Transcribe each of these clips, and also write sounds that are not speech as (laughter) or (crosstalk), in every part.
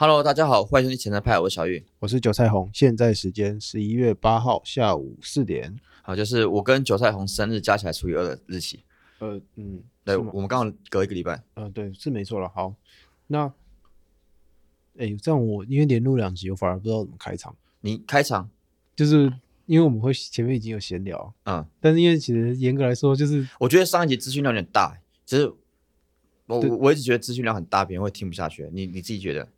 Hello，大家好，欢迎收听前台派，我是小玉。我是韭菜红，现在时间十一月八号下午四点。好，就是我跟韭菜红生日加起来除以二的日期。呃，嗯，对，我们刚好隔一个礼拜。呃，对，是没错了。好，那，哎，这样我因为连录两集，我反而不知道怎么开场，你开场，就是因为我们会前面已经有闲聊，嗯，但是因为其实严格来说，就是我觉得上一集资讯量有点大，其实我我一直觉得资讯量很大，别人会听不下去。你你自己觉得？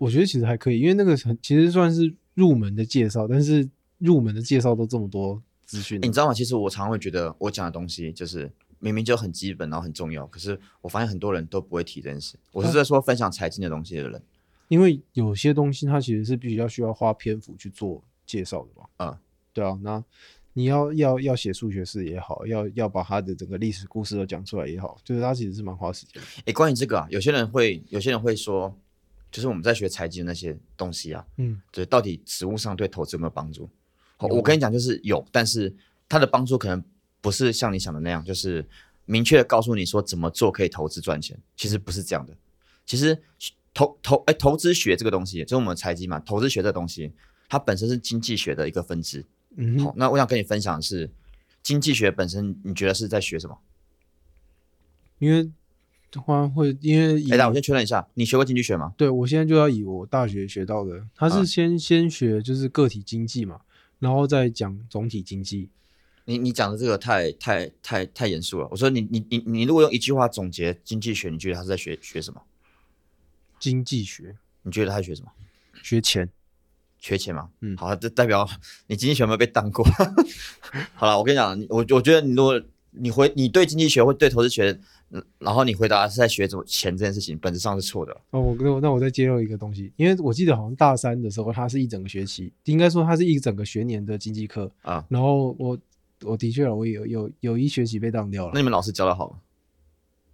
我觉得其实还可以，因为那个很其实算是入门的介绍，但是入门的介绍都这么多资讯，欸你知道吗？其实我常常会觉得我讲的东西就是明明就很基本，然后很重要，可是我发现很多人都不会提这件事。我是在说分享财经的东西的人。因为有些东西它其实是必须要需要花篇幅去做介绍的嘛。嗯，对啊，那你要要要写数学式也好，要要把它的整个历史故事都讲出来也好，就是它其实是蛮花时间的。诶，关于这个啊，有些人会有些人会说，就是我们在学财经的那些东西啊，嗯，就是到底实物上对投资有没有帮助？好我跟你讲，就是有，但是它的帮助可能不是像你想的那样，就是明确的告诉你说怎么做可以投资赚钱。其实不是这样的。其实投投哎，投资学这个东西，就是我们财经嘛，投资学这个东西，它本身是经济学的一个分支。好嗯好，，那我想跟你分享的是，经济学本身，你觉得是在学什么？因为的话会因为以哎，那我先确认一下，你学过经济学吗？对我现在就要以我大学学到的，它啊是先、先学就是个体经济嘛，然后再讲总体经济。你你讲的这个太太太太严肃了。我说你你你你如果用一句话总结经济学，你觉得他是在学学什么？经济学你觉得他在学什么？学钱，缺钱吗？嗯好，这代表你经济学有没有被当过？(laughs) 好了，我跟你讲，我我觉得你如果你回你对经济学或对投资学，嗯然后你回答是在学怎么钱这件事情，本质上是错的。哦，我那我那我再揭露一个东西，因为我记得好像大三的时候，它是一整个学期，应该说它是一整个学年的经济课啊。然后我我的确我有有有一学期被当掉了。那你们老师教的好吗？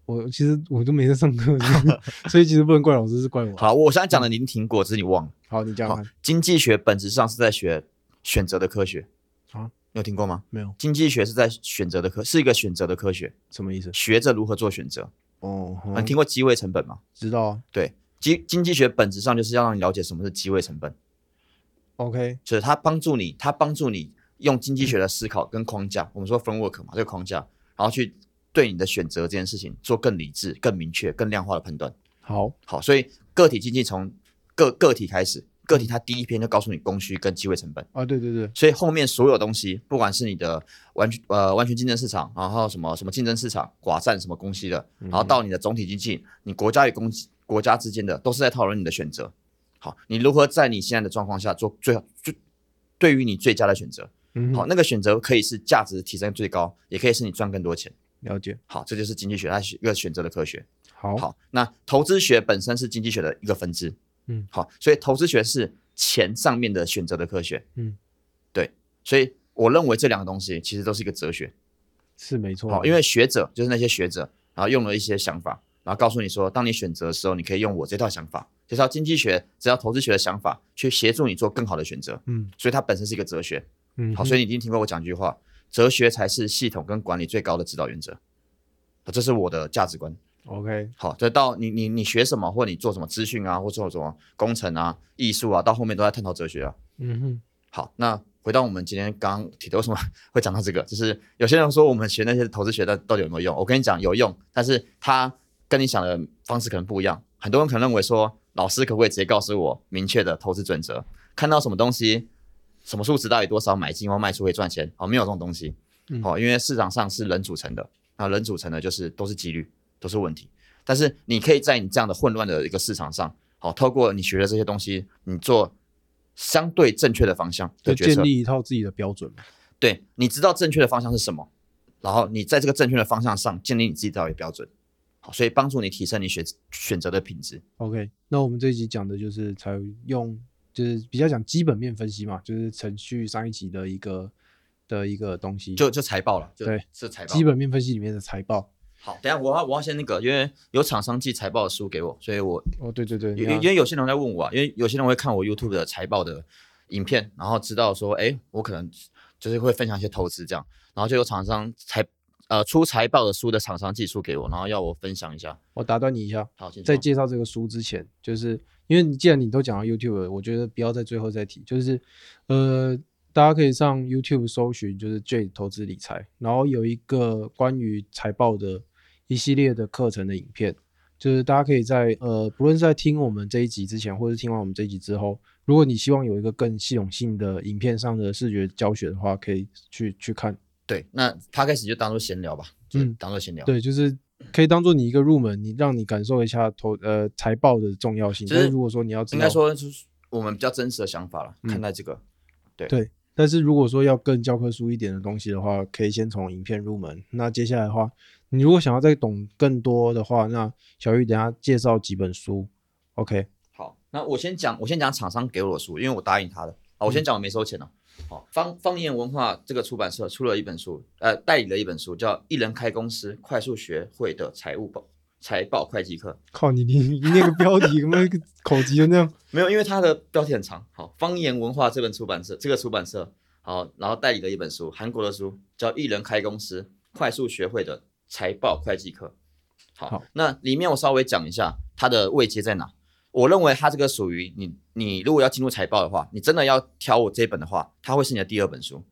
我其实我都没在上课，(laughs) 所以其实不能怪老师，是怪我。好，我现在讲的你已经听过，只是你忘了。好，你讲经济学本质上是在学选择的科学啊，你有听过吗？没有经济学是在选择的科，是一个选择的科学，什么意思？学着如何做选择。哦，你嗯听过机会成本吗？知道啊。对，经经济学本质上就是要让你了解什么是机会成本，OK，就是它帮助你，它帮助你用经济学的思考跟框架，我们说 framework 嘛，这个框架，然后去对你的选择这件事情做更理智、更明确、更量化的判断。好，好，所以个体经济从个个体开始，个体它第一篇就告诉你供需跟机会成本。啊，对对对，所以后面所有东西，不管是你的完全呃完全竞争市场，然后什么什么竞争市场、寡占什么供需的，然后到你的总体经济，你国家与公国家之间的，都是在讨论你的选择。好，你如何在你现在的状况下做最好最对于你最佳的选择？嗯，好，那个选择可以是价值提升最高，也可以是你赚更多钱。了解。好，这就是经济学它是一个选择的科学。好，好，那投资学本身是经济学的一个分支。嗯，好，所以投资学是钱上面的选择的科学。嗯，对，所以我认为这两个东西其实都是一个哲学。是没错。好，因为学者就是那些学者，然后用了一些想法，然后告诉你说，当你选择的时候，你可以用我这套想法，这套经济学、这套投资学的想法，去协助你做更好的选择。嗯所以它本身是一个哲学。嗯，好，所以你一定听过我讲一句话：哲学才是系统跟管理最高的指导原则。好这是我的价值观。OK，好，这到你你你学什么，或者你做什么资讯啊，或做什么工程啊、艺术啊，到后面都在探讨哲学啊。嗯哼，好，那回到我们今天刚刚提的，为什么 (laughs) 会讲到这个？就是有些人说我们学那些投资学的到底有没有用？我跟你讲有用，但是它跟你想的方式可能不一样。很多人可能认为说，老师可不可以直接告诉我明确的投资准则？看到什么东西，什么数值到底多少买进或卖出会赚钱？哦，没有这种东西。嗯哦，因为市场上是人组成的，那人组成的就是都是几率，都是问题。但是你可以在你这样的混乱的一个市场上，好、透过你学的这些东西，你做相对正确的方向就的决策建。立一套自己的标准嘛。对，你知道正确的方向是什么，然后你在这个正确的方向上建立你自己的标准，好，所以帮助你提升你选选择的品质。OK，那我们这一集讲的就是采用，就是比较讲基本面分析嘛，就是程序上一集的一个的一个东西，就就财报了，就对，是财报。基本面分析里面的财报。好，等下我要我要先那个，因为有厂商寄财报的书给我，所以我哦，对对对，因为因为有些人在问我啊，因为有些人会看我 YouTube 的财报的影片，然后知道说，哎，我可能就是会分享一些投资这样，然后就有厂商财呃出财报的书的厂商寄书给我，然后要我分享一下。我打断你一下，好，在介绍这个书之前，就是因为你既然你都讲到 YouTube，了我觉得不要在最后再提，就是呃，大家可以上 YouTube 搜寻就是 J 投资理财，然后有一个关于财报的一系列的课程的影片，就是大家可以在呃，不论是在听我们这一集之前，或是听完我们这一集之后，如果你希望有一个更系统性的影片上的视觉教学的话，可以去去看。对，那他开始就当做闲聊吧，就嗯当做闲聊。对，就是可以当做你一个入门，你让你感受一下投呃财报的重要性。就是如果说你要应该说就是我们比较真实的想法了，嗯看待这个。对对，但是如果说要更教科书一点的东西的话，可以先从影片入门。那接下来的话，你如果想要再懂更多的话，那小玉等一下介绍几本书。OK，好，那我先讲，我先讲厂商给我的书，因为我答应他的。好，我先讲我没收钱哦。好，方方言文化这个出版社出了一本书，呃，代理了一本书，叫《一人开公司快速学会的财务报财报会计课》。靠你你你那个标题跟那个口级的那样，(laughs) 没有，因为它的标题很长。好，方言文化这本出版社，这个出版社好，然后代理了一本书，韩国的书叫《一人开公司快速学会的财报会计课》。好，好那里面我稍微讲一下它的位阶在哪。我认为它这个属于你，你如果要进入财报的话，你真的要挑我这本的话，它会是你的第二本书。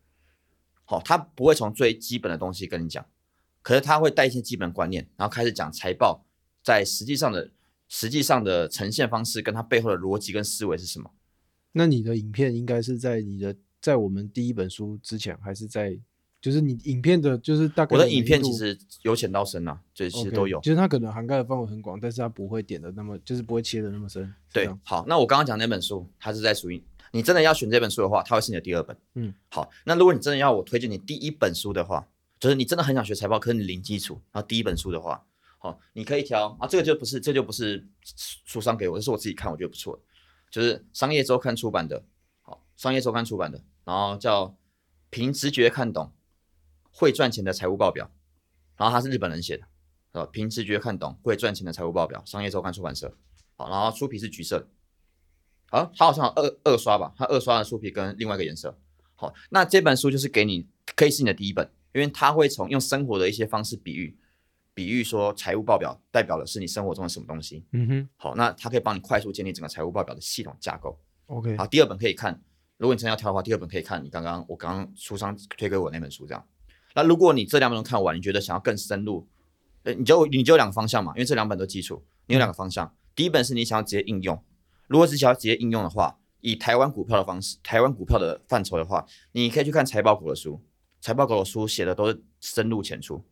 好，它不会从最基本的东西跟你讲，可是它会带一些基本观念，然后开始讲财报在实际上的实际上的呈现方式，跟它背后的逻辑跟思维是什么。那你的影片应该是在你的在我们第一本书之前，还是在就是你影片的，就是大概我的影片其实由浅到深啊，就其实都有。就是它可能涵盖的范围很广，但是它不会点的那么，就是不会切的那么深。对好，那我刚刚讲那本书，它是在属于你真的要选这本书的话，它会是你的第二本。嗯，好，那如果你真的要我推荐你第一本书的话，就是你真的很想学财报，可是你零基础，然后第一本书的话，好，你可以挑啊，这个就不是，这就不是书商给我，这是我自己看，我觉得不错的，就是商业周刊出版的，好，商业周刊出版的，然后叫凭直觉看懂会赚钱的财务报表，然后他是日本人写的，呃，凭直觉看懂会赚钱的财务报表，商业周刊出版社，好，然后书皮是橘色的，好，它好像二二刷吧，它二刷的书皮跟另外一个颜色，好，那这本书就是给你可以是你的第一本，因为它会从用生活的一些方式比喻，比喻说财务报表代表的是你生活中的什么东西，嗯哼好，那它可以帮你快速建立整个财务报表的系统架构。，OK，好，第二本可以看，如果你真的要挑的话，第二本可以看你刚刚我刚刚书商推给我那本书这样。那如果你这两本都看完，你觉得想要更深入，呃，你就你就有两个方向嘛，因为这两本都基础，你有两个方向。第一本是你想要直接应用，如果是想要直接应用的话，以台湾股票的方式，台湾股票的范畴的话，你可以去看财报股的书，财报股的书写的都是深入浅出，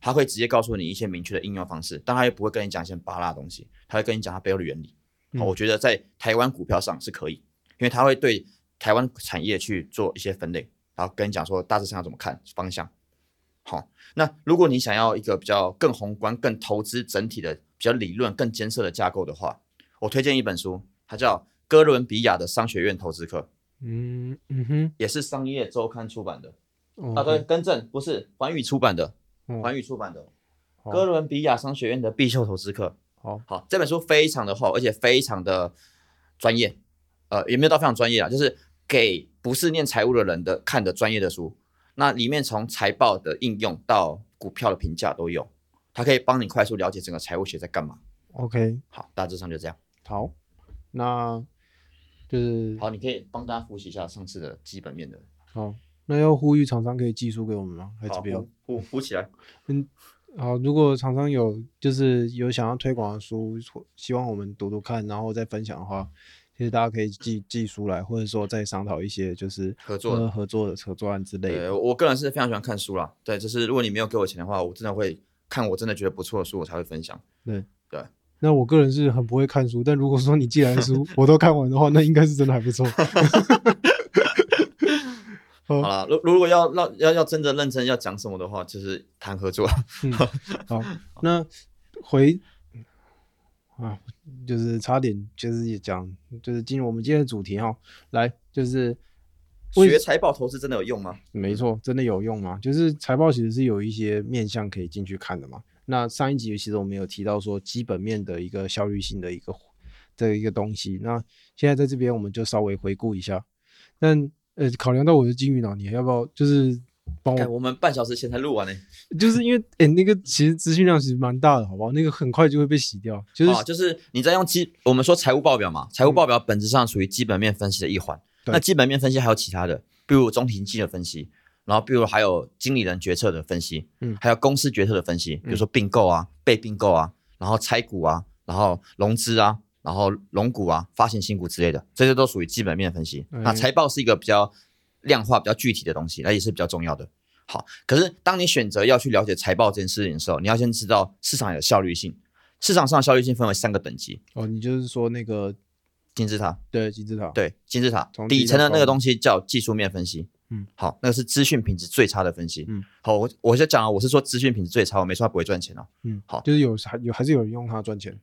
他会直接告诉你一些明确的应用方式，但他又不会跟你讲一些巴拉的东西，他会跟你讲他背后的原理。好，嗯我觉得在台湾股票上是可以，因为他会对台湾产业去做一些分类，然后跟你讲说大致上要怎么看方向。好，那如果你想要一个比较更宏观、更投资整体的、比较理论、更艰涩的架构的话，我推荐一本书，它叫哥伦比亚的商学院投资课，嗯嗯哼，也是商业周刊出版的。哦啊，对，，更正，不是环宇出版的，哦环宇出版的好哥伦比亚商学院的必修投资课。好，好，这本书非常的厚，而且非常的专业，呃，也没有到非常专业啊，就是给不是念财务的人的看的专业的书。那里面从财报的应用到股票的评价都有，它可以帮你快速了解整个财务学在干嘛。OK，好，大致上就这样。好，那就是好，你可以帮大家复习一下上次的基本面的。好，那要呼吁厂商可以寄书给我们吗？还是好，不要？呼呼呼起来。(laughs) 嗯好，如果厂商有就是有想要推广的书，或希望我们读读看，然后再分享的话，其实大家可以寄寄书来，或者说再商讨一些就是合作的呃合作的合作案之类对，的。我个人是非常喜欢看书啦。对，就是如果你没有给我钱的话，我真的会看我真的觉得不错的书，我才会分享。对对那我个人是很不会看书，但如果说你寄来的书 (laughs) 我都看完的话，那应该是真的还不错。(laughs) 好了，如如果要要要要真的认真要讲什么的话，就是谈合作。嗯，(laughs) 好，那回啊，就是差点就是也讲，就是进入我们今天的主题哈，来就是学财报投资真的有用吗？没错，真的有用吗？就是财报其实是有一些面向可以进去看的嘛。那上一集其实我们有提到说基本面的一个效率性的一个的一个东西，那现在在这边我们就稍微回顾一下。但呃，考量到我的金鱼脑，你要不要就是帮我看我们半小时前才录完呢、就是因为哎、那个其实资讯量其实蛮大的，好不好？那个很快就会被洗掉，就是、啊，就是你在用基，我们说财务报表嘛，财务报表本质上属于基本面分析的一环。对那基本面分析还有其他的，比如中庭经的分析，然后比如还有经理人决策的分析，嗯还有公司决策的分析，比如说并购啊、被并购啊，然后拆股啊，然后融资啊，然后龙股啊、发行新股之类的，这些都属于基本面分析。哎那财报是一个比较量化、比较具体的东西，那也是比较重要的。好，可是当你选择要去了解财报这件事情的时候，你要先知道市场有效率性。市场上的效率性分为三个等级：哦，你就是说那个金字塔，对金字塔，对，金字塔底层的那个东西叫技术面分析。嗯，好，那个是资讯品质最差的分析。嗯，好，我我就讲了，我是说资讯品质最差，我没说它不会赚钱哦。嗯，好就是有还有还是有人用它赚钱，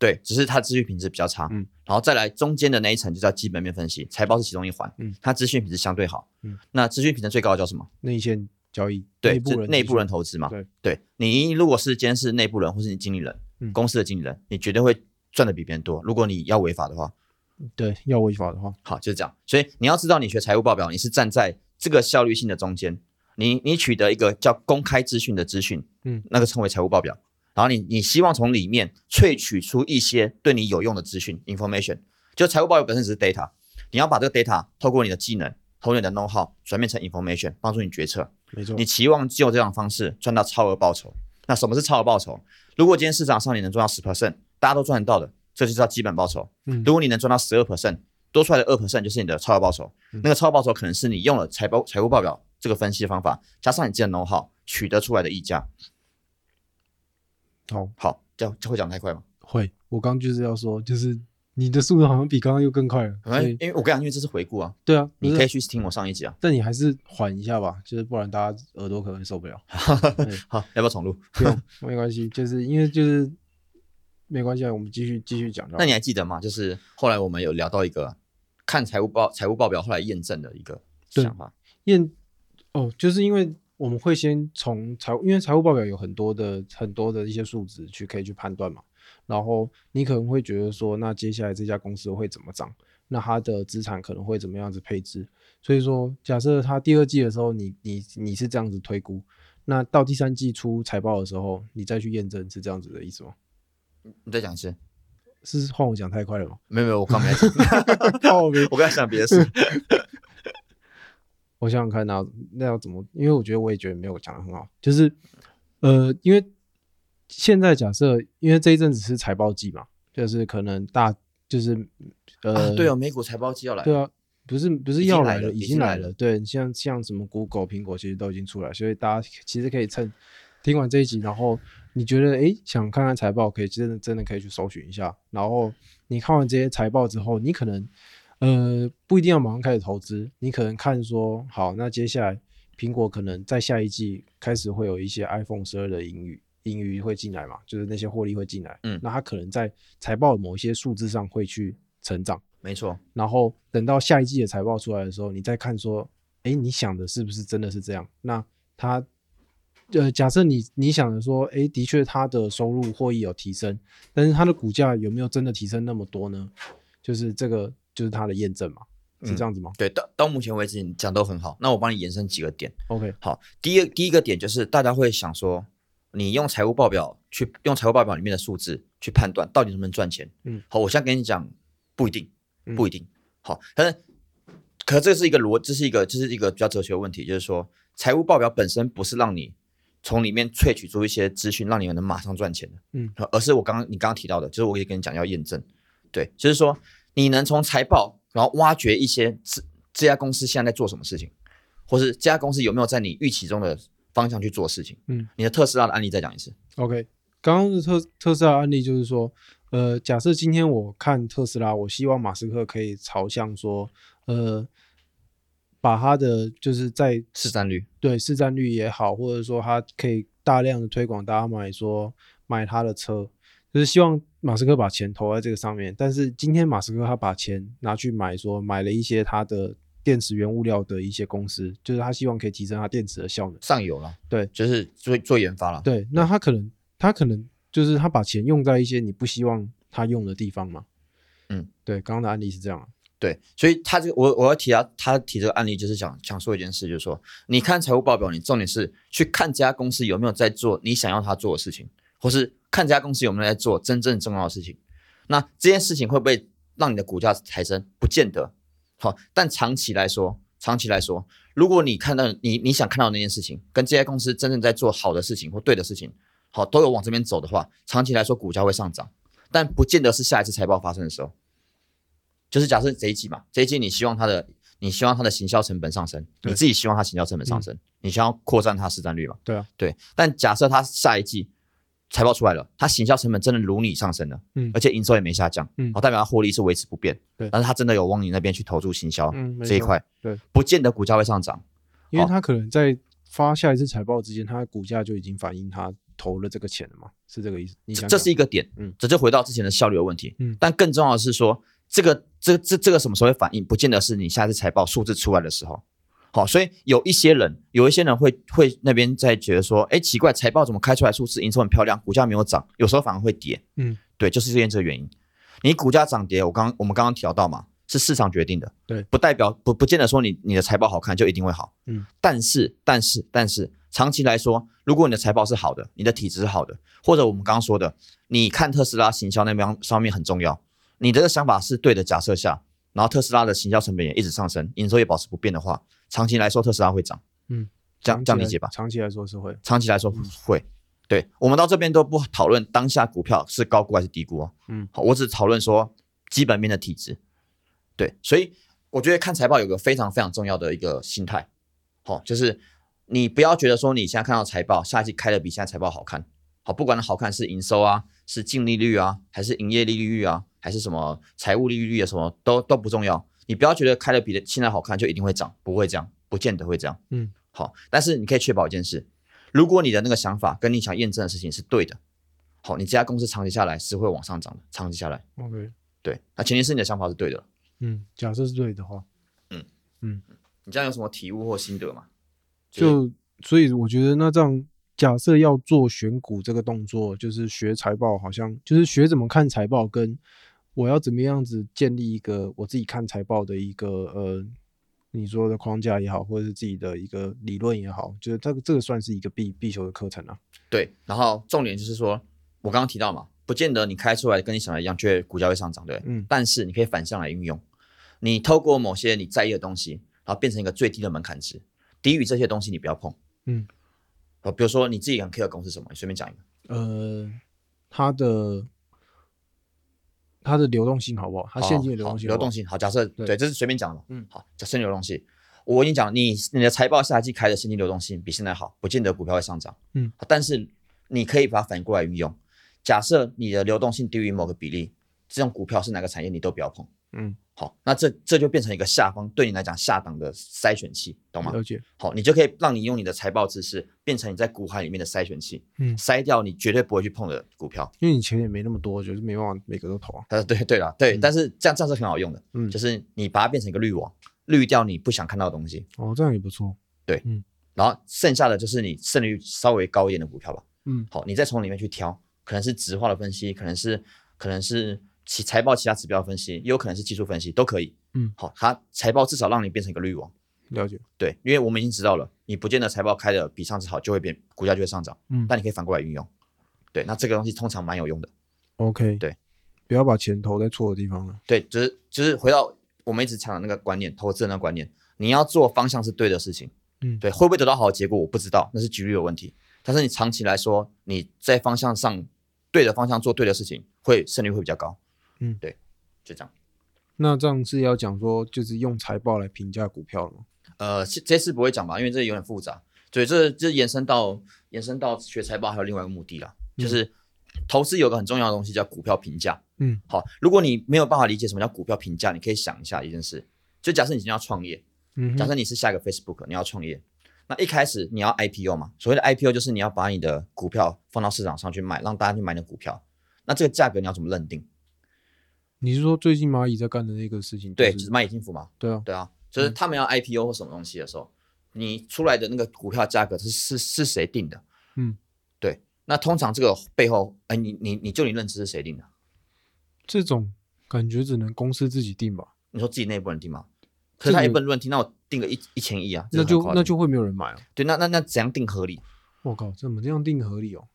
对，只是它资讯品质比较差。嗯，然后再来中间的那一层就叫基本面分析，财报是其中一环。嗯，它资讯品质相对好。嗯，那资讯品质最高的叫什么？内线交易，对，内部人是内部人投投资嘛。对，对你如果是今天是内部人或是你经理人，嗯公司的经理人，你绝对会赚的比别人多。如果你要违法的话，对要违法的话，好，就是这样。所以你要知道，你学财务报表，你是站在这个效率性的中间，你你取得一个叫公开资讯的资讯，嗯，那个称为财务报表。然后你你希望从里面萃取出一些对你有用的资讯 information，就财务报表本身只是 data，你要把这个 data 透过你的技能，透过你的 know how 转变成 information，帮助你决策。没错你，期望就这样方式赚到超额报酬。那什么是超额报酬？如果今天市场上你能赚到十 percent，大家都赚得到的，这就叫基本报酬。嗯如果你能赚到十二 percent，多出来的二 percent 就是你的超额报酬。嗯那个超额报酬可能是你用了财报财务报表这个分析的方法，加上你自己的 know how 取得出来的溢价。好好，这样这会讲太快吗？会，我刚就是要说，就是你的速度好像比刚刚又更快了，因为我跟你讲，因为这是回顾啊，对啊，你可以去听我上一集啊。但你还是缓一下吧，就是不然大家耳朵可能受不了。(laughs) 对好，要不要重录？不用，没关系，就是因为就是没关系啊，我们继续继续讲。那你还记得吗？就是后来我们有聊到一个看财务报财务报表后来验证的一个想法。验哦，就是因为我们会先从财务，因为财务报表有很多的很多的一些数值去可以去判断嘛。然后你可能会觉得说，那接下来这家公司会怎么涨？那它的资产可能会怎么样子配置？所以说，假设它第二季的时候你，你你是这样子推估，那到第三季出财报的时候，你再去验证，是这样子的意思吗？你再讲一次。是换我讲太快了吗？没有没有，我刚没讲，(laughs) 我刚才想别的事。我想想看那那要怎么？因为我觉得我也觉得没有讲的很好，就是呃，因为现在假设，因为这一阵子是财报季嘛，就是可能大就是呃、啊，对哦，美股财报季要来。对啊，不是不是要来了，已已经来了经来了。对，像像什么 Google、苹果其实都已经出来，所以大家其实可以趁听完这一集，然后你觉得诶想看看财报，可以真的真的可以去搜寻一下。然后你看完这些财报之后，你可能呃不一定要马上开始投资，你可能看说好，那接下来苹果可能在下一季开始会有一些 iPhone 十二的盈余。盈余会进来嘛，就是那些获利会进来，嗯那它可能在财报的某一些数字上会去成长，没错，然后等到下一季的财报出来的时候，你再看说，哎，你想的是不是真的是这样？那它，呃，假设你你想的说，哎，的确它的收入获益有提升，但是它的股价有没有真的提升那么多呢？就是这个就是它的验证嘛，是这样子吗、对，到到目前为止你讲都很好。那我帮你延伸几个点。o k 好，第一第一个点就是大家会想说，你用财务报表去用财务报表里面的数字去判断到底能不能赚钱。嗯，好，我现在跟你讲，不一定，嗯不一定。好，但是，可这是一个逻，这是一个这是一个比较哲学的问题，就是说，财务报表本身不是让你从里面萃取出一些资讯，让你们能马上赚钱的。嗯，而是我刚刚你刚刚提到的，就是我可以跟你讲要验证。对，就是说你能从财报然后挖掘一些这这家公司现在在做什么事情，或是这家公司有没有在你预期中的方向去做事情。嗯，你的特斯拉的案例再讲一次。OK，刚刚的特特斯拉案例就是说，呃，假设今天我看特斯拉，我希望马斯克可以朝向说，呃，把他的就是在市占率，对市占率也好，或者说他可以大量的推广大家买说买他的车，就是希望马斯克把钱投在这个上面。但是今天马斯克他把钱拿去买说买了一些他的电池原物料的一些公司，就是他希望可以提升他电池的效能。上游了，对，就是做做研发了。对，那他可能他可能就是他把钱用在一些你不希望他用的地方嘛。嗯，对，刚刚的案例是这样啊。对，所以他这个我我要提他他提这个案例，就是想想说一件事，就是说，你看财务报表，你重点是去看这家公司有没有在做你想要他做的事情，或是看这家公司有没有在做真正重要的事情。那这件事情会不会让你的股价抬升？不见得。好，但长期来说，长期来说，如果你看到你你想看到那件事情，跟这家公司真正在做好的事情或对的事情，好，都有往这边走的话，长期来说股价会上涨，但不见得是下一次财报发生的时候。就是假设这一季嘛，这一季你希望它的，你希望它的行销成本上升，你自己希望它行销成本上升，你想要扩散它市占率嘛？对啊，对。但假设它下一季财报出来了，它行销成本真的如你上升了，嗯。而且营收也没下降，嗯。好，代表它获利是维持不变，对。但是它真的有往你那边去投注行销嗯这一块，对，不见得股价会上涨，因为它可能在发下一次财报之前，它的股价就已经反映它投了这个钱了嘛，是这个意思？你想这是一个点，嗯。这就回到之前的效率的问题，嗯。但更重要的是说，这个这这这个什么时候会反应，不见得是你下次财报数字出来的时候。好，所以有一些人，有一些人会会那边在觉得说，哎，奇怪，财报怎么开出来数字营收很漂亮，股价没有涨，有时候反而会跌。嗯，对，就是因为这个原因。你股价涨跌，我刚我们刚刚提到嘛，是市场决定的，对不代表不不见得说你你的财报好看就一定会好。嗯，但是但是但是长期来说，如果你的财报是好的，你的体质是好的，或者我们刚刚说的，你看特斯拉行销那边上面很重要，你这个想法是对的假设下，然后特斯拉的行销成本也一直上升，营收也保持不变的话，长期来说特斯拉会涨。嗯，这样这样理解吧？长期来说是会，长期来说会。对我们到这边都不讨论当下股票是高估还是低估哦。嗯，好，我只讨论说基本面的体质。对，所以我觉得看财报有个非常非常重要的一个心态，好、就是你不要觉得说你现在看到财报，下一季开的比现在财报好看，好，不管它好看是营收啊，是净利率啊，还是营业利率啊，还是什么财务利率啊，什么都都不重要。你不要觉得开的比现在好看就一定会涨，不会这样，不见得会这样。嗯，好，但是你可以确保一件事，如果你的那个想法跟你想验证的事情是对的，好，你这家公司长期下来是会往上涨的，长期下来，OK，对，那前提是你的想法是对的。嗯，假设是对的话，嗯嗯你这样有什么体悟或心得吗？就所以我觉得那这样假设要做选股这个动作，就是学财报，好像就是学怎么看财报，跟我要怎么样子建立一个我自己看财报的一个呃，你说的框架也好，或者是自己的一个理论也好，就是这个这个算是一个必必修的课程啊。对，然后重点就是说，我刚刚提到嘛，不见得你开出来跟你想的一样，觉得股价会上涨，对嗯但是你可以反向来运用，你透过某些你在意的东西，然后变成一个最低的门槛值，低于这些东西你不要碰。嗯，呃，比如说你自己很 care 的公司是什么，你随便讲一个。呃，它的它的流动性好不好？它现金的流动性好不好流动性好，假设对对，这是随便讲的。嗯，好，假设流动性，我跟你讲，你你的财报下一季开的现金流动性比现在好，不见得股票会上涨。嗯，但是你可以把它反过来运用。假设你的流动性低于某个比例，这种股票是哪个产业你都不要碰。嗯，好，那这这就变成一个下方对你来讲下档的筛选器，懂吗？了解。好，你就可以让你用你的财报知识变成你在股海里面的筛选器，嗯筛掉你绝对不会去碰的股票。因为你钱也没那么多，就是没办法每个都投啊。呃，对对了，对，嗯但是这样这样是很好用的，嗯就是你把它变成一个滤网，滤掉你不想看到的东西，哦，这样也不错。对，嗯然后剩下的就是你胜率稍微高一点的股票吧。嗯好，你再从里面去挑，可能是直化的分析，可能是可能是其财报其他指标分析，也有可能是技术分析，都可以。嗯，好，它财报至少让你变成一个滤网。了解。对，因为我们已经知道了，你不见得财报开的比上次好就会变，股价就会上涨。嗯但你可以反过来运用。对，那这个东西通常蛮有用的。OK，对，不要把钱投在错的地方了。对，就是就是回到我们一直讲的那个观念，投资人的观念，你要做方向是对的事情，嗯对，会不会得到好的结果我不知道，那是几率有问题。但是你长期来说，你在方向上对的方向做对的事情，会胜率会比较高。嗯对，就这样。那这样是要讲说，就是用财报来评价股票了吗？呃，这这次不会讲吧，因为这有点复杂。所以，这这延伸到延伸到学财报还有另外一个目的啦，就是投资有个很重要的东西叫股票评价。嗯，好，如果你没有办法理解什么叫股票评价，你可以想一下一件事，就假设你今天要创业，嗯，假设你是下一个 Facebook，你要创业，那一开始你要 IPO 嘛？所谓的 IPO 就是你要把你的股票放到市场上去卖，让大家去买你的股票。那这个价格你要怎么认定？你是说最近蚂蚁在干的那个事情？对，就就是是蚂蚁金服嘛。对啊，对啊，就是他们要 IPO 或什么东西的时候，你出来的那个股票价格是是是谁定的？嗯，对。那通常这个背后，哎，你你你就你认知是谁定的？这种感觉只能公司自己定吧？你说自己内部人定吗？可是他这个也不能乱定，那我定个一一千亿啊，那就那就会没有人买啊。对，那那那怎样定合理？我靠，怎么这样定合理哦？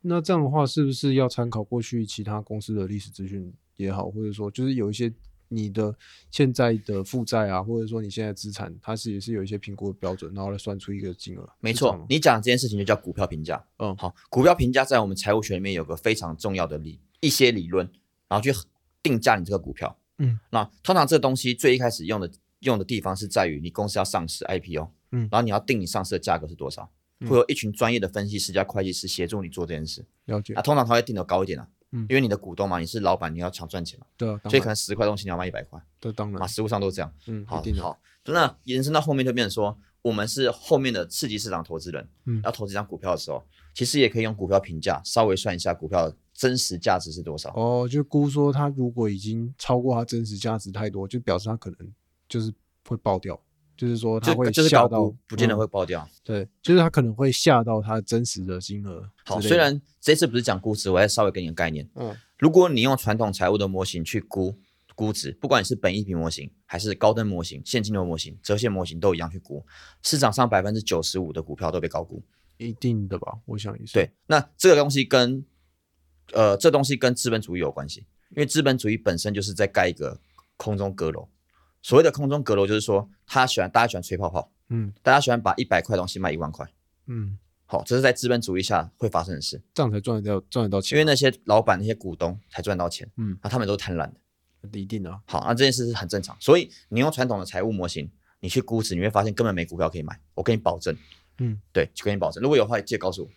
那这样的话，是不是要参考过去其他公司的历史资讯也好，或者说就是有一些你的现在的负债啊，或者说你现在资产，它是也是有一些评估的标准，然后来算出一个金额。没错你讲这件事情就叫股票评价。嗯好，股票评价在我们财务学里面有个非常重要的理一些理论，然后去定价你这个股票。嗯，那通常这东西最一开始用的用的地方是在于你公司要上市 IPO，嗯然后你要定你上市的价格是多少，嗯会有一群专业的分析师加会计师协助你做这件事。了解那、，通常他会定的高一点啊，嗯。因为你的股东嘛，你是老板，你要抢赚钱嘛，对啊，所以可能十块东西你要卖一百块，对当然。啊，，实物上都是这样。嗯，好一定，好，那延伸到后面就变成说，我们是后面的刺激市场投资人，嗯。要投资一张股票的时候，其实也可以用股票评价稍微算一下股票的真实价值是多少。哦，就估说它如果已经超过它真实价值太多，就表示它可能就是会爆掉，就是说它会就就是吓到高估，，不见得嗯会爆掉。对，就是它可能会吓到它真实的金额。好，虽然这次不是讲估值，我再稍微给你个概念。嗯如果你用传统财务的模型去估估值，不管你是本益比模型，还是高登模型、现金流模型、折现模型，都一样去估，市场上百分之九十五的股票都被高估。一定的吧，我想也是。对，那这个东西跟呃，这东西跟资本主义有关系，因为资本主义本身就是在盖一个空中阁楼。所谓的空中阁楼，就是说他喜欢大家喜欢吹泡泡，嗯大家喜欢把一百块东西卖一万块。嗯，好，这是在资本主义下会发生的事，这样才赚得到赚得到钱啊。因为那些老板、那些股东才赚到钱，嗯，那他们都是贪婪的。一定的啊。好，那这件事是很正常。所以你用传统的财务模型，你去估值，你会发现根本没股票可以买。我跟你保证，嗯，对，就跟你保证。如果有的话，记得告诉我。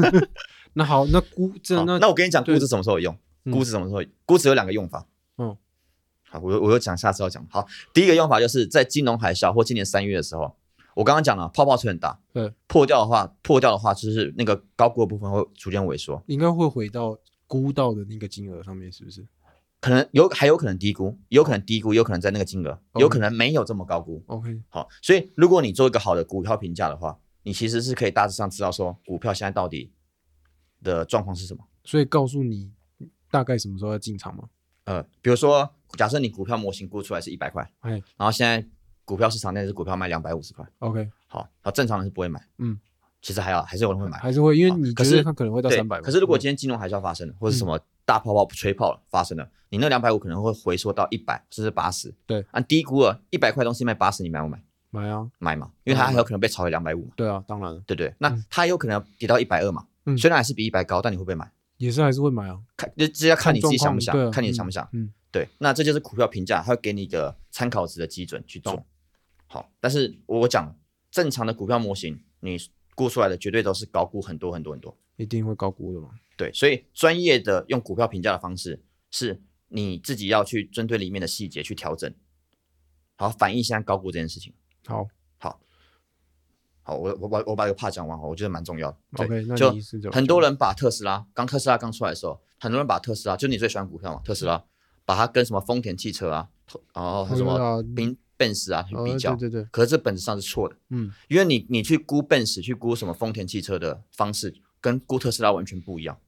(laughs) 那好，那估这好那那我跟你讲，估值什么时候有用？嗯估值什么时候？估值有两个用法。嗯，好，我我又讲下次要讲。好，第一个用法就是在金融海啸或今年三月的时候，我刚刚讲了，泡泡吹很大，对，破掉的话，破掉的话，就是那个高估的部分会逐渐萎缩，应该会回到估到的那个金额上面，是不是可能有还有可能低估，有可能低估，有可能在那个金额，哦有可能没有这么高估。？OK，好，所以如果你做一个好的股票评价的话，你其实是可以大致上知道说股票现在到底的状况是什么。所以告诉你大概什么时候要进场吗？呃，比如说，假设你股票模型估出来是一百块，哎然后现在股票市场那只股票卖两百五十块，，OK，好，那正常人是不会买，嗯，其实还好，还是有人会买，还是会，因为好你可是它可能会到对三百。可是如果嗯今天金融海啸发生了，或者是什么大泡泡吹泡发生了，你那两百五可能会回缩到一百甚至八十，对，按低估了，一百块东西卖八十，你买不买？买啊，买嘛，因为它还有可能被炒回两百五嘛，对啊，当然了，对不对？那它有可能跌到一百二嘛，嗯虽然还是比一百高，但你会不会买？也是还是会买啊，看就这要看你自己想不想，状况对啊看你想不想。嗯，对，那这就是股票评价，它会给你一个参考值的基准去做。好，但是我讲正常的股票模型，你估出来的绝对都是高估很多很多很多。一定会高估的嘛。对，所以专业的用股票评价的方式，是你自己要去针对里面的细节去调整，好反映现在高估这件事情。好好，好我我把我把这个怕讲完，我觉得蛮重要的。，OK，那就很多人把特斯拉，刚特斯拉刚出来的时候，很多人把特斯拉，就你最喜欢股票嘛，特斯拉，把它跟什么丰田汽车啊，然后什么宾奔驰啊比较，对对对，可是这本质上是错的，嗯，因为你你去估奔驰，去估什么丰田汽车的方式，跟估特斯拉完全不一样。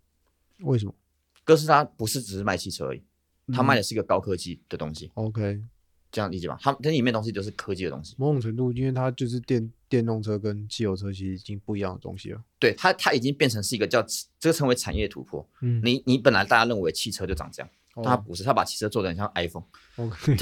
为什么哥斯拉不是只是卖汽车而已，它嗯卖的是一个高科技的东西，？OK，这样理解吧？它它里面东西都是科技的东西，某种程度，因为它就是电电动车跟汽油车其实已经不一样的东西了。对它它已经变成是一个叫这个称为产业突破。嗯，你你本来大家认为汽车就长这样，但它哦不是，他把汽车做的很像 iPhone。OK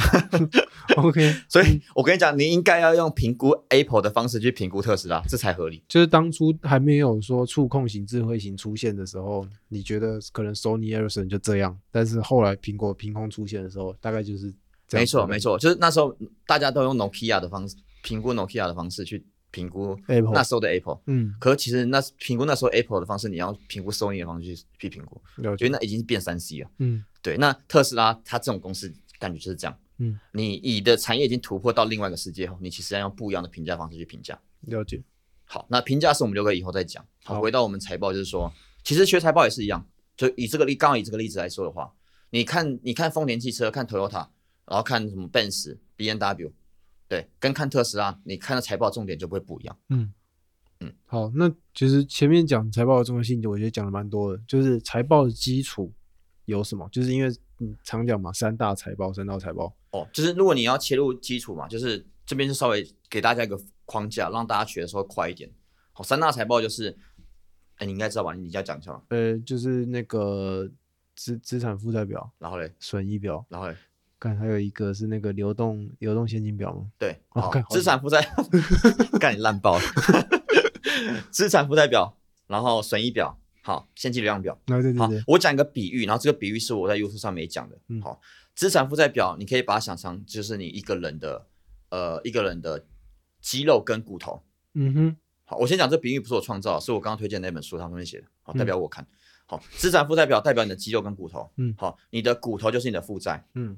(laughs) OK，(laughs) 所以我跟你讲，你应该要用评估 Apple 的方式去评估特斯拉，这才合理。就是当初还没有说触控型智慧型出现的时候，你觉得可能 Sony Ericsson 就这样，但是后来苹果凭空出现的时候，大概就是这样没错，没错，就是那时候大家都用 Nokia 的方式评估 Nokia 的方式去评估 Apple 那时候的 Apple。嗯，可是其实那评估那时候 Apple 的方式，你要评估 Sony 的方式去去评估，了解，因为那已经是变三 C 了。嗯对，那特斯拉它这种公司感觉就是这样。嗯，你你的产业已经突破到另外一个世界后，你其实要用不一样的评价方式去评价。了解，好，那评价是我们留给以后再讲。好，回到我们财报，就是说，其实学财报也是一样，就以这个例，刚好以这个例子来说的话，你看，你看丰田汽车，看 Toyota，然后看什么 Benz、B N W，对，跟看特斯拉，你看的财报重点就不会不一样。嗯嗯，好，那其实前面讲财报的重要性，我觉得讲的蛮多的，就是财报的基础有什么？就是因为嗯常讲嘛，三大财报，三大财报。哦，就是如果你要切入基础嘛，就是这边是稍微给大家一个框架，让大家学的时候快一点。好，三大财报就是，哎，你应该知道吧？你要讲一下嘛。呃，就是那个资资产负债表、然后嘞，损益表，然后嘞，看还有一个是那个流动流动现金表吗？对，好资产负债，(laughs) 干你烂爆了。(laughs) 资产负债表，然后损益表，好，现金流量表。对对对，，我讲一个比喻，然后这个比喻是我在 YouTube 上没讲的。嗯好，资产负债表，你可以把它想成就是你一个人的呃一个人的肌肉跟骨头。嗯哼，好，我先讲这比喻不是我创造，是我刚刚推荐那本书上面写的，好，嗯代表我看。好，资产负债表代表你的肌肉跟骨头。嗯好，你的骨头就是你的负债。嗯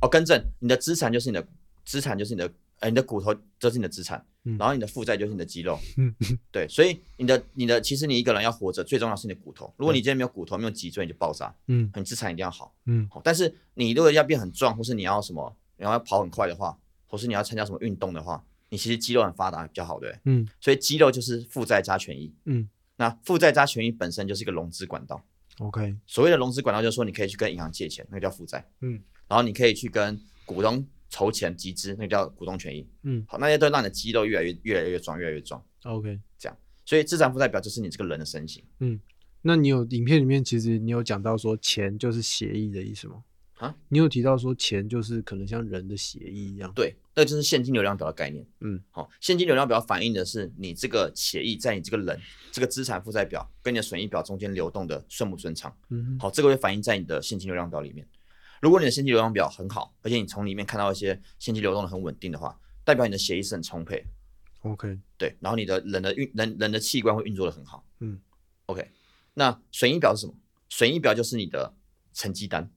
哦，更正，你的资产就是你的资产就是你的，呃，你的骨头就是你的资产，嗯然后你的负债就是你的肌肉。嗯 (laughs) 对，所以你的你的其实你一个人要活着，最重要是你的骨头。如果你今天没有骨头，没有脊椎，你就爆炸。嗯你资产一定要好。嗯好，但是你如果要变很壮，或是你要什么，你要跑很快的话，或是你要参加什么运动的话，你其实肌肉很发达比较好，对？嗯所以肌肉就是负债加权益。嗯那负债加权益本身就是一个融资管道。，OK，所谓的融资管道，就是说你可以去跟银行借钱，那个叫负债。嗯然后你可以去跟股东筹钱集资，那个叫股东权益。嗯好，那些都让你的肌肉越来越越来越壮，越来越壮。，OK 这样。所以资产负债表就是你这个人的身形嗯那你有影片里面其实你有讲到说钱就是协议的意思吗？啊，你有提到说钱就是可能像人的协议一样。对，那就是现金流量表的概念。嗯，好，现金流量表反映的是你这个协议在你这个人这个资产负债表跟你的损益表中间流动的顺不顺畅。嗯好，这个会反映在你的现金流量表里面。如果你的现金流量表很好，而且你从里面看到一些现金流动的很稳定的话，代表你的血液是很充沛。，OK，对，然后你的人的运人人的器官会运作的很好。嗯，OK。那损益表是什么？损益表就是你的成绩单。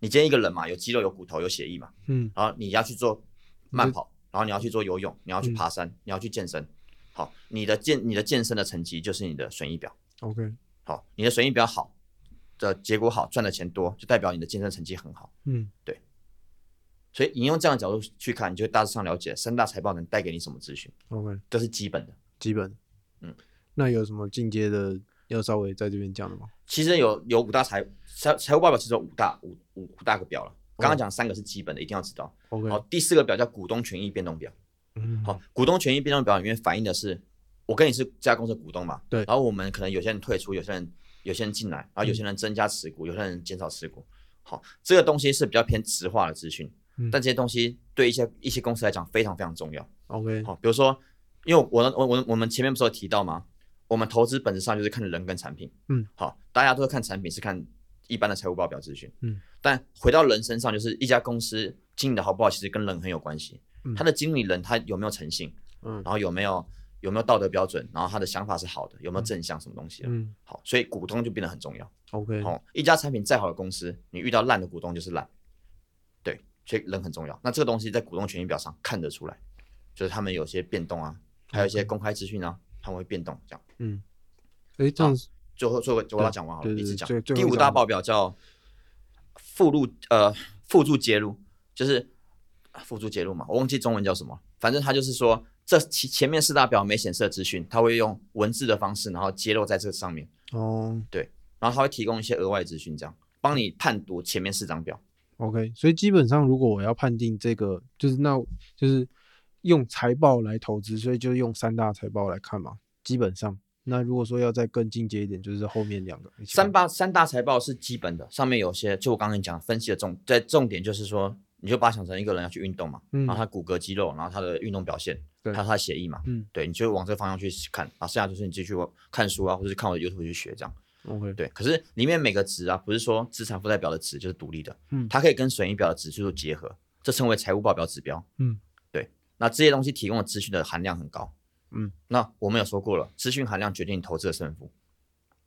你今天一个人嘛，有肌肉、有骨头、有血液嘛，嗯然后你要去做慢跑，然后你要去做游泳，你要去嗯爬山，你要去健身。好，你的健你的健身的成绩就是你的损益表。，OK，好，你的损益表好的结果好，赚的钱多，就代表你的健身成绩很好。嗯对所以引用这样的角度去看，你就大致上了解三大财报能带给你什么资讯，，OK，这是基本的。基本。嗯，那有什么进阶的要稍微在这边讲的吗？其实有有五大财财财务报表，其实有五大五五五大个表了。刚刚讲三个是基本的，一定要知道。OK，好，第四个表叫股东权益变动表。嗯，好，股东权益变动表里面反映的是，我跟你是这家公司的股东嘛，对然后我们可能有些人退出，有些人有些人进来，然后有些人增加持股，有些人减少持股。好，这个东西是比较偏直化的资讯，嗯但这些东西对一些一些公司来讲非常非常重要。OK，好，比如说，因为我我我我们前面不是有提到吗？我们投资本质上就是看人跟产品。嗯，好，大家都是看产品，是看一般的财务报表资讯。嗯，但回到人身上，就是一家公司经营的好不好，其实跟人很有关系。嗯他的经理人他有没有诚信，嗯然后有没有有没有道德标准，然后他的想法是好的，有没有正向什么东西的。嗯好，所以股东就变得很重要。，OK，好，一家产品再好的公司，你遇到烂的股东就是烂。对，所以人很重要。那这个东西在股东权益表上看得出来，就是他们有些变动啊，还有一些公开资讯啊，他们会变动这样。嗯，诶，这样子最后最后最后要讲完好了，一直讲第五大报表叫附录呃附注揭露，就是啊附注揭露嘛，我忘记中文叫什么，反正他就是说这前前面四大表没显示的资讯，它会用文字的方式，然后揭露在这上面，哦对然后它会提供一些额外资讯，这样帮你判读前面四张表。，OK，所以基本上如果我要判定这个，就是那就是用财报来投资，所以就用三大财报来看嘛，基本上。那如果说要再更进阶一点，就是后面两个三大三大财报是基本的，上面有些就我刚刚讲分析的重，在重点就是说，你就把它想成一个人要去运动嘛，嗯然后他骨骼肌肉，然后他的运动表现，还有他的协议嘛，嗯对，你就往这个方向去看，然后剩下就是你继续看书啊，或者是看我的 YouTube 去学这样，OK，对。可是里面每个值啊，不是说资产负债表的值就是独立的，嗯它可以跟损益表的值去做结合，这称为财务报表指标，嗯，对。那这些东西提供的资讯的含量很高，嗯，那我们有说过了，资讯含量决定你投资的胜负。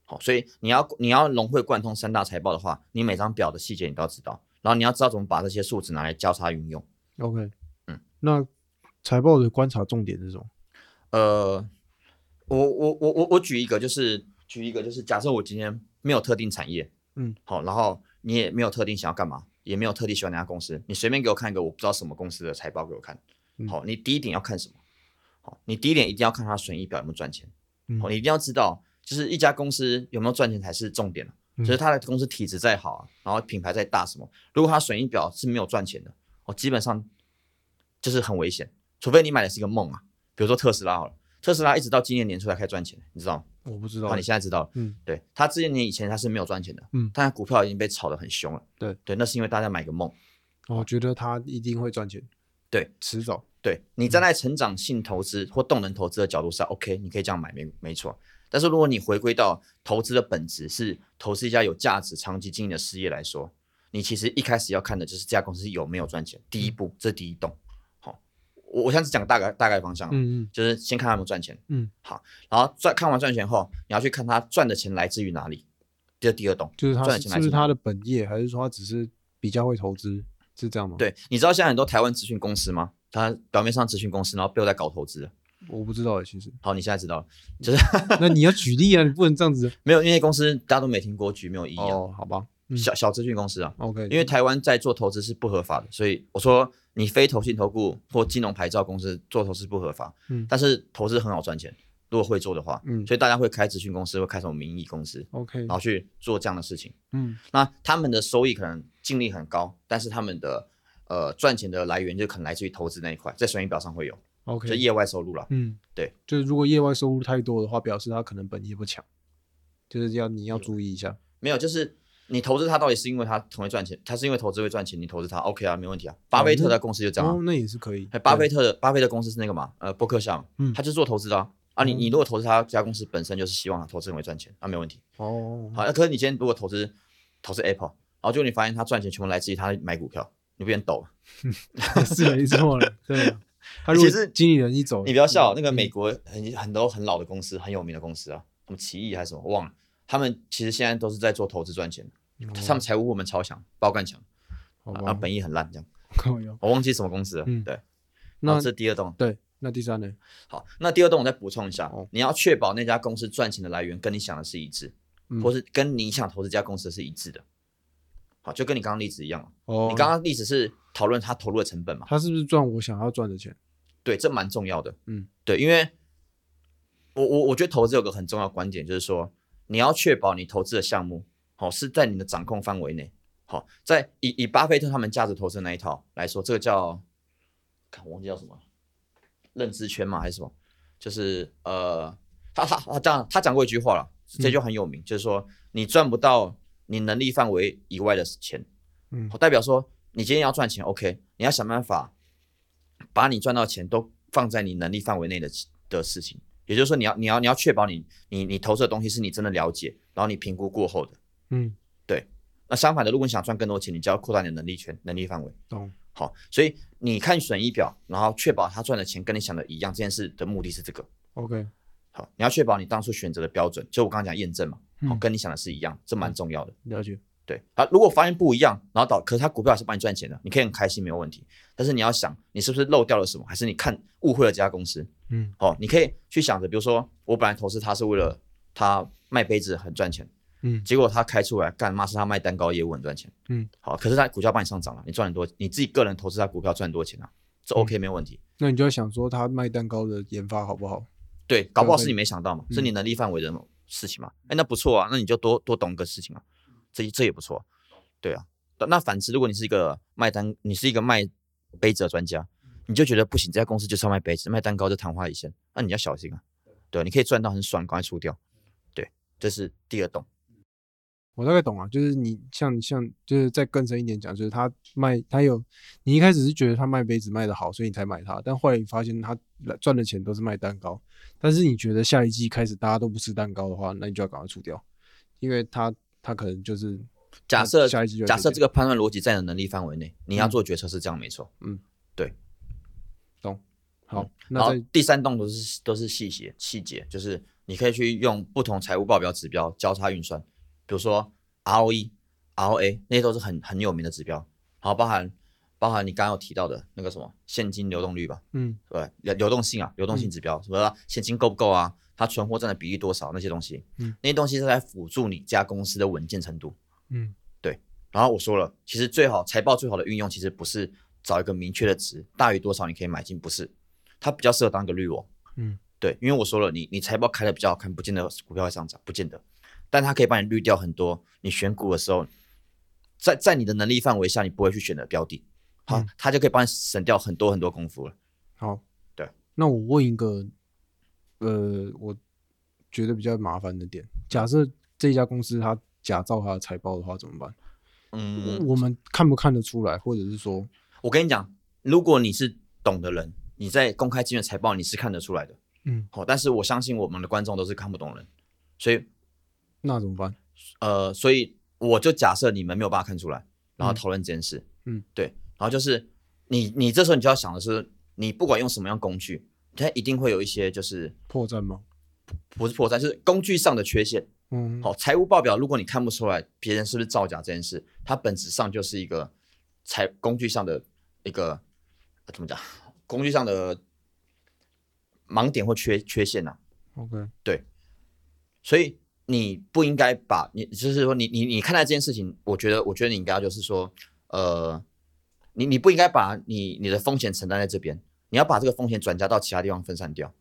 好，所以你要你要融会贯通三大财报的话，你每张表的细节你都要知道，然后你要知道怎么把这些数值拿来交叉运用。OK，嗯，那财报的观察重点是什么？呃，我我我我我举一个，就是举一个，就是假设我今天没有特定产业，嗯，好，然后你也没有特定想要干嘛，也没有特地喜欢哪家公司，你随便给我看一个我不知道什么公司的财报给我看，嗯。好，你第一点要看什么？好，你第一点一定要看它损益表有没有赚钱，嗯。好，你一定要知道，就是一家公司有没有赚钱才是重点啊就是他的公司体质再好啊，然后品牌再大什么，如果他损益表是没有赚钱的，哦，基本上就是很危险，除非你买的是一个梦啊，比如说特斯拉好了，特斯拉一直到今年年初才开始赚钱，你知道吗？我不知道好，你，现在知道了，嗯，对，他之前年以前他是没有赚钱的，嗯但他股票已经被炒得很凶了，对。对，那是因为大家买个梦，我觉得他一定会赚钱，对，迟早，对你站在成长性投资或动能投资的角度上，OK，你可以这样买，没没错。但是如果你回归到投资的本质是投资一家有价值、长期经营的事业来说，你其实一开始要看的就是这家公司有没有赚钱，第一步，这是第一栋。好，我我现在只讲大概大概方向，嗯嗯就是先看他有没有赚钱，嗯，好，然后赚看完赚钱后，你要去看他赚的钱来自于哪里，这是第二栋，就是他赚的钱来自于他的本业，还是说他只是比较会投资，是这样吗？，对，你知道现在很多台湾咨询公司吗？他表面上咨询公司，然后背后在搞投资的。我不知道哎，其实，好，你现在知道了，就是 (laughs) 那你要举例啊，你不能这样子。没有，因为公司大家都没听过，举没有意义啊。哦，好吧，嗯小小资讯公司啊，，OK，因为台湾在做投资是不合法的，所以我说你非投信投顾或金融牌照公司做投资不合法，嗯但是投资很好赚钱，如果会做的话，嗯所以大家会开咨询公司，会开什么名义公司，OK，然后去做这样的事情。嗯那他们的收益可能净利很高，但是他们的呃赚钱的来源就可能来自于投资那一块，在损益表上会有，就，OK，就业外收入了。嗯，对，就是如果业外收入太多的话，表示他可能本业不强，就是要你要注意一下。没有，就是你投资他到底是因为他很会赚钱，他是因为投资会赚钱，你投资他 OK 啊，没问题啊。巴菲特的公司就这样啊哦，，那也是可以哎，。巴菲特，的巴菲特公司是那个嘛，呃，伯克夏嘛，嗯他就是做投资的啊。啊，你嗯你如果投资他这家公司本身就是希望他投资人会赚钱，那没问题。哦，好，那可是你今天如果投资投资 Apple，然后就你发现他赚钱全部来自于他买股票，你不变抖了？(laughs) 是没错了，对啊。他如果其实经理人一走，你不要笑，那个嗯美国很很多很老的公司，很有名的公司啊，什么奇异还是什么，我忘了。他们其实现在都是在做投资赚钱的，哦他们财务部门超强，包干强，好啊，吧，本意很烂这样。(laughs) 我忘记什么公司了。嗯对，那好这是第二栋。对，那第三呢？好，那第二栋我再补充一下，哦你要确保那家公司赚钱的来源跟你想的是一致，嗯或是跟你想投资这家公司是一致的。好，就跟你刚刚例子一样，哦，你刚刚例子是讨论他投入的成本嘛？他是不是赚我想要赚的钱？对，这蛮重要的。嗯，对，因为我我我觉得投资有个很重要的观点，就是说你要确保你投资的项目，好、是在你的掌控范围内。好、在以以巴菲特他们价值投资那一套来说，这个叫，看我忘记叫什么，认知圈嘛还是什么？就是呃，他他他讲他讲过一句话了，这就很有名，就是说你赚不到你能力范围以外的钱，嗯代表说你今天要赚钱，OK，你要想办法把你赚到钱都放在你能力范围内的的事情，也就是说你要你要你要确保你你你投资的东西是你真的了解，然后你评估过后的。嗯，对那相反的，如果你想赚更多钱，你就要扩大你的能力圈、能力范围。懂。好，所以你看损益表，然后确保他赚的钱跟你想的一样，这件事的目的是这个。OK，好，你要确保你当初选择的标准，就我刚刚讲验证嘛，好，嗯跟你想的是一样，这蛮重要的。了解。对啊，如果发现不一样，然后导，可是他股票还是帮你赚钱的，你可以很开心，没有问题。但是你要想，你是不是漏掉了什么，还是你看误会了这家公司？嗯，哦，你可以去想着，比如说我本来投资他是为了他卖杯子很赚钱，嗯结果他开出来干嘛是他卖蛋糕业务很赚钱，嗯，好，可是他股价帮你上涨了，你赚很多，你自己个人投资他股票赚很多钱啊，这 OK 没有问题。那你就要想说他卖蛋糕的研发好不好？对，搞不好是你没想到嘛，嗯是你能力范围的事情嘛。哎，那不错啊，那你就多多懂个事情啊，这这也不错。对啊，那那反之，如果你是一个卖单，你是一个卖杯子的专家，你就觉得不行，这家公司就是要卖杯子，卖蛋糕就昙花一现，那你要小心啊。对，你可以赚到很爽，赶快出掉。对，这是第二栋。我大概懂啊，就是你像像就是再更深一点讲，就是他卖他有你一开始是觉得他卖杯子卖的好，所以你才买它，但后来你发现他赚的钱都是卖蛋糕，但是你觉得下一季开始大家都不吃蛋糕的话，那你就要赶快出掉，因为他他可能就是假设下一季就假设这个判断逻辑在你的能力范围内，你要嗯做决策是这样没错。好，然后那好第三栋都是都是细节细节，就是你可以去用不同财务报表指标交叉运算，比如说 ROE、ROA 那些都是很很有名的指标，然后包含包含你刚刚有提到的那个什么现金流动率吧，嗯。对，流流动性啊，流动性指标，什么现金够不够啊，它存货占的比例多少那些东西，嗯，那些东西是来辅助你家公司的稳健程度。嗯。对。然后我说了，其实最好财报最好的运用，其实不是找一个明确的值大于多少你可以买进，不是，它比较适合当一个滤网。嗯，对，因为我说了，你你财报开的比较好看，不见得股票会上涨，不见得。但它可以帮你滤掉很多你选股的时候，在在你的能力范围下，你不会去选的标的。好，嗯它就可以帮你省掉很多很多功夫了。好，对。那我问一个，呃，我觉得比较麻烦的点，假设这家公司它假造它的财报的话，怎么办？嗯，我们看不看得出来，或者是说，我跟你讲，如果你是懂的人，你在公开资源财报你是看得出来的。嗯，好，但是我相信我们的观众都是看不懂人，所以那怎么办？呃，所以我就假设你们没有办法看出来，然后嗯讨论这件事。嗯，对，然后就是你你这时候你就要想的是，你不管用什么样工具，它一定会有一些就是破绽吗？不是破绽，是工具上的缺陷。嗯，好，财务报表如果你看不出来别人是不是造假这件事，它本质上就是一个财工具上的一个、呃怎么讲，工具上的盲点或缺缺陷呐、，OK，对所以你不应该把你就是说你你你看待这件事情，我觉得我觉得你应该就是说，呃，你你不应该把你你的风险承担在这边，你要把这个风险转嫁到其他地方分散掉。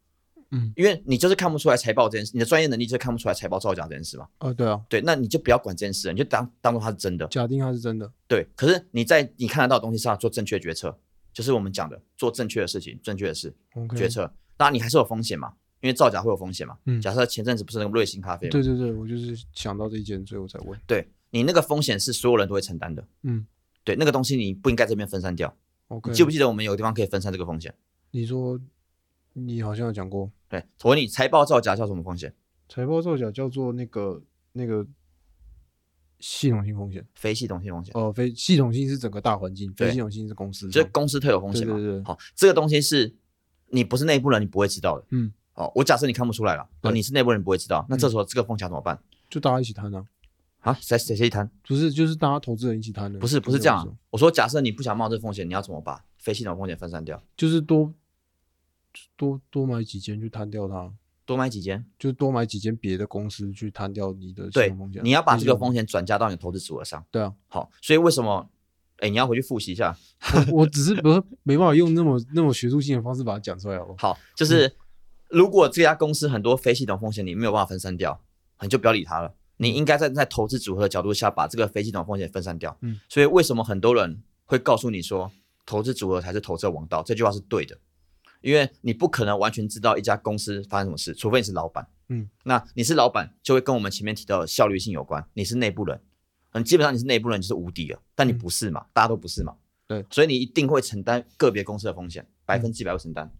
嗯，因为你就是看不出来财报这件事，你的专业能力就是看不出来财报造假这件事嘛。啊，对啊，对，那你就不要管这件事，你就当当做它是真的。假定它是真的，对，可是你在你看得到的东西上做正确决策，就是我们讲的做正确的事情、正确的事决策。当然你还是有风险嘛，因为造假会有风险嘛。嗯假设前阵子不是那个瑞幸咖啡吗？对对对，我就是想到这一件，所以我才问。对你那个风险是所有人都会承担的。嗯对，那个东西你不应该这边分散掉。，OK，你记不记得我们有个地方可以分散这个风险？你说你好像有讲过，对，我问你，财报造假叫什么风险？财报造假叫做那个那个系统性风险。非系统性风险，哦，非系统性是整个大环境，非系统性是公司就是。公司特有风险嘛。对对对好，这个东西是你不是内部人，你不会知道的。嗯，哦，我假设你看不出来了，哦，你是内部人不会知道，那这时候这个风险怎么办？就大家一起摊啊，啊，谁谁谁一摊？不是就是大家投资人一起摊的。不是不是这样啊，我说假设你不想冒这风险，你要怎么把非系统风险分散掉？就是多多多买几间去摊掉它，多买几间，就多买几间别的公司去摊掉你的系对统风险。你要把这个风险转嫁到你的投资组合上。对啊，好，所以为什么？哎，你要回去复习一下。我我只是不是没办法用那么那么学术性的方式把它讲出来，好不好？好，就是如果这家公司很多非系统风险你没有办法分散掉，你就不要理它了。你应该在在投资组合的角度下，把这个非系统风险分散掉。嗯，所以为什么很多人会告诉你说，投资组合才是投资的王道？这句话是对的，因为你不可能完全知道一家公司发生什么事，除非你是老板。嗯，那你是老板，就会跟我们前面提到的效率性有关。你是内部人，嗯，基本上你是内部人就是无敌了，但你嗯不是嘛？大家都不是嘛？对，所以你一定会承担个别公司的风险，百分之百会承担。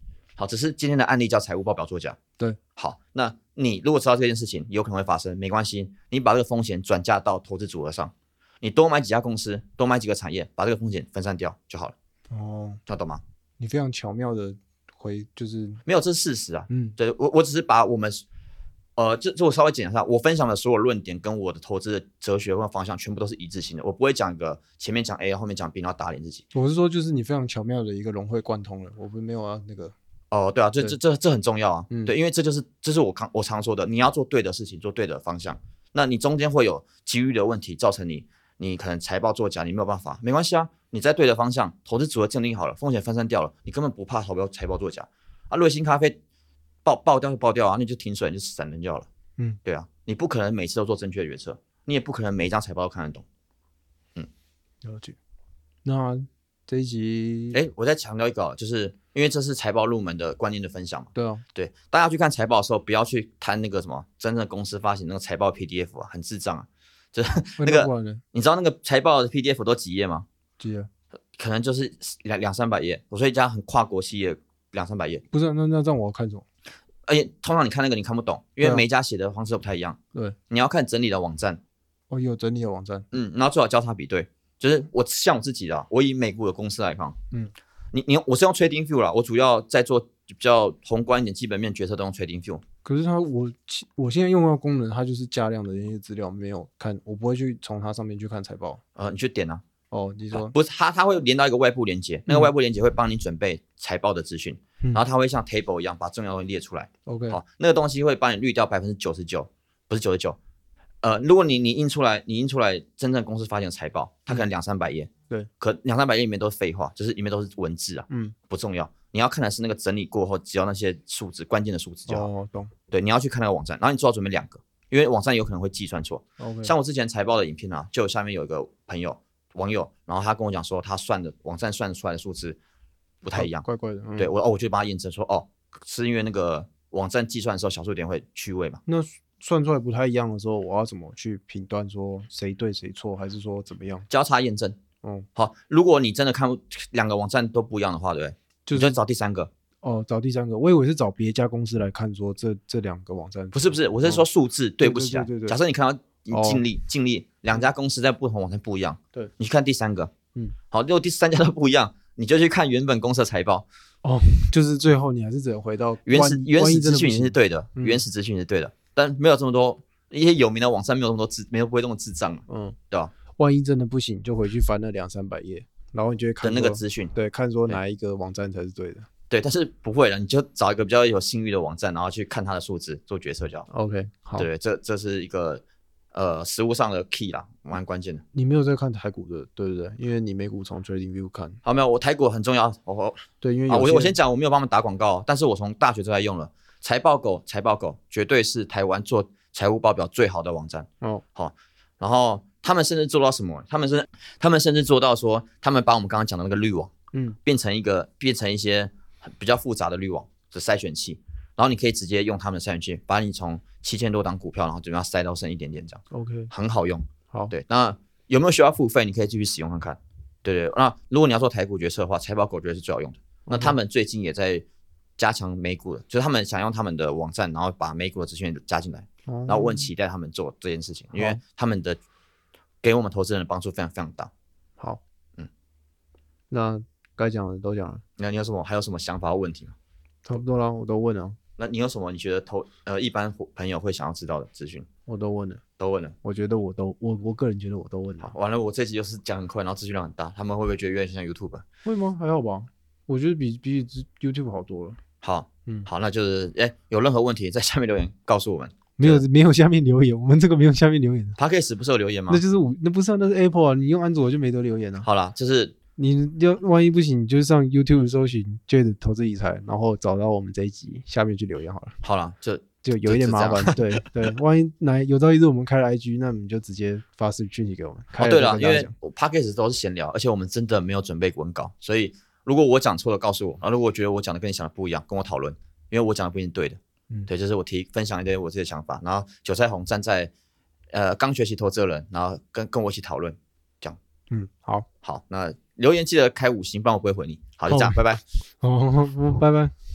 好，只是今天的案例叫财务报表作假。对，好，那你如果知道这件事情有可能会发生，没关系，你把这个风险转嫁到投资组合上，你多买几家公司，多买几个产业，把这个风险分散掉就好了，哦，听得懂吗？你非常巧妙的回，就是没有，这是事实啊。嗯对我，我只是把我们，呃，这这我稍微简单一下，我分享的所有论点跟我的投资的哲学或方向全部都是一致性的，我不会讲一个前面讲 A，后面讲 B，然后打脸自己。我是说，就是你非常巧妙的一个融会贯通了，我们没有啊那个，哦，对啊，这这这这很重要啊，嗯。对，因为这就是这是我常我常说的，你要做对的事情，做对的方向，那你中间会有机遇的问题，造成你你可能财报作假，你没有办法，没关系啊，你在对的方向，投资组合建立好了，风险分散掉了，你根本不怕投标财报作假。啊，瑞幸咖啡爆爆掉就爆掉啊，那就停损就闪人掉了，嗯，对啊，你不可能每次都做正确的决策，你也不可能每一张财报都看得懂。嗯。了解。那这一集，哎，我再强调一个哦，就是因为这是财报入门的观念的分享嘛。对啊，对，大家去看财报的时候，不要去贪那个什么真正公司发行那个财报 PDF 啊，很智障啊。就是那那个？你知道那个财报的 PDF 都几页吗？几页 (laughs) 可能就是两两三百页。我说一家很跨国企业两三百页，不是啊那那这样我要看什么？而且通常你看那个你看不懂，因为每一家写的方式都不太一样。对，你要看整理的网站，哦，有整理的网站，嗯，然后最好交叉比对。就是我像我自己的啊，我以美股的公司来看，嗯，你你我是用 Trading View 啦，我主要在做比较宏观一点基本面决策都用 Trading View。可是它我我现在用到的功能，它就是加量的那些资料没有看，我不会去从它上面去看财报。呃，你去点啊，哦，你说不是它，它会连到一个外部连接，那个嗯外部连接会帮你准备财报的资讯，嗯然后它会像 table 一样把重要的东西列出来。OK，好、那个东西会帮你滤掉百分之九十九，不是九十九。呃，如果你你印出来，你印出来真正公司发行的财报，它可能两三百页，嗯对，可两三百页里面都是废话，就是里面都是文字啊，嗯，不重要。你要看的是那个整理过后，只要那些数字关键的数字就好。哦，懂，对，你要去看那个网站，然后你最好准备两个，因为网站有可能会计算错。OK，像我之前财报的影片啊，就下面有一个朋友网友，然后他跟我讲说，他算的网站算出来的数字不太一样。怪怪的。嗯对，我哦，我就帮他验证说，哦，是因为那个网站计算的时候小数点会去位嘛。那算出来不太一样的时候，我要怎么去评断说谁对谁错，还是说怎么样？交叉验证。嗯，好，如果你真的看不两个网站都不一样的话，对不对？就是你就找第三个。哦，找第三个，我以为是找别家公司来看说这这两个网站不是不是，我是说数字对不起来对对假设你看到你哦净利净利两家公司在不同网站不一样，对，你去看第三个，嗯，好，如果第三家都不一样，你就去看原本公司的财报，哦，就是最后你还是只能回到原始原始资讯是对的，嗯原始资讯是对的，但没有这么多一些有名的网站没有那么多智，没有不会这么智障，嗯，对吧？万一真的不行，就回去翻那两三百页，然后你就会看说那个资讯，对，看说哪一个网站才是对的。对，但是不会的，你就找一个比较有信誉的网站，然后去看它的数字做决策就好。OK，好，对，这这是一个呃实物上的 key 啦，蛮关键的。你没有在看台股的，对不对？因为你美股从 TradingView 看，好，没有，我台股很重要，我我对，因为啊，我我先讲，我没有帮他们打广告，但是我从大学就在用了财报狗，财报狗绝对是台湾做财务报表最好的网站。哦，好然后他们甚至做到什么？他们是他们甚至做到说，他们把我们刚刚讲的那个滤网嗯，变成一个变成一些比较复杂的滤网的筛选器，然后你可以直接用他们的筛选器，把你从七千多档股票，然后怎么样筛到剩一点点这样，OK，很好用。好，对，那有没有需要付费？你可以继续使用看看。对对，那如果你要做台股决策的话，财报狗绝对是最好用的。那他们最近也在加强美股的，就是他们想用他们的网站，然后把美股的资讯加进来，然然后我很期待他们做这件事情，因为他们的给我们投资人的帮助非常非常大。好，嗯，那该讲的都讲了，那你有什么还有什么想法或问题吗？差不多了，我都问了，那你有什么你觉得投呃一般朋友会想要知道的资讯？我都问了，都问了。我觉得我都我我个人觉得我都问好了，，完了，我这集就是讲很快，然后资讯量很大，他们会不会觉得有点像 YouTube？会吗？还好吧，我觉得比比 YouTube 好多了。好，嗯好，那就是哎，有任何问题在下面留言告诉我们。(laughs) 没有没有下面留言，我们这个没有下面留言的，p a c k a g e 不是有留言吗那？就是我那不是啊，那是 Apple 啊，你用安卓就没得留言啊。好啦，就是你要万一不行，你就上 YouTube 搜寻 Jade 投资理财，然后找到我们这一集下面去留言好了，好了，就就有一点麻烦。对对，(laughs) 万一哪有朝一日我们开了 IG，那你就直接发私讯息给我们。哦，对了，因为我 p a c k a g e 都是闲聊，而且我们真的没有准备文稿，所以如果我讲错了，告诉我；然后如果我觉得我讲的跟你想的不一样，跟我讨论，因为我讲的不一定对的。嗯对，就是我提分享一点我自己的想法，然后韭菜红站在呃刚学习投资的人，然后跟跟我一起讨论。这样嗯，好，好，那留言记得开五星，不然我不会回你。好，就这样，哦拜拜。好，拜拜。(laughs)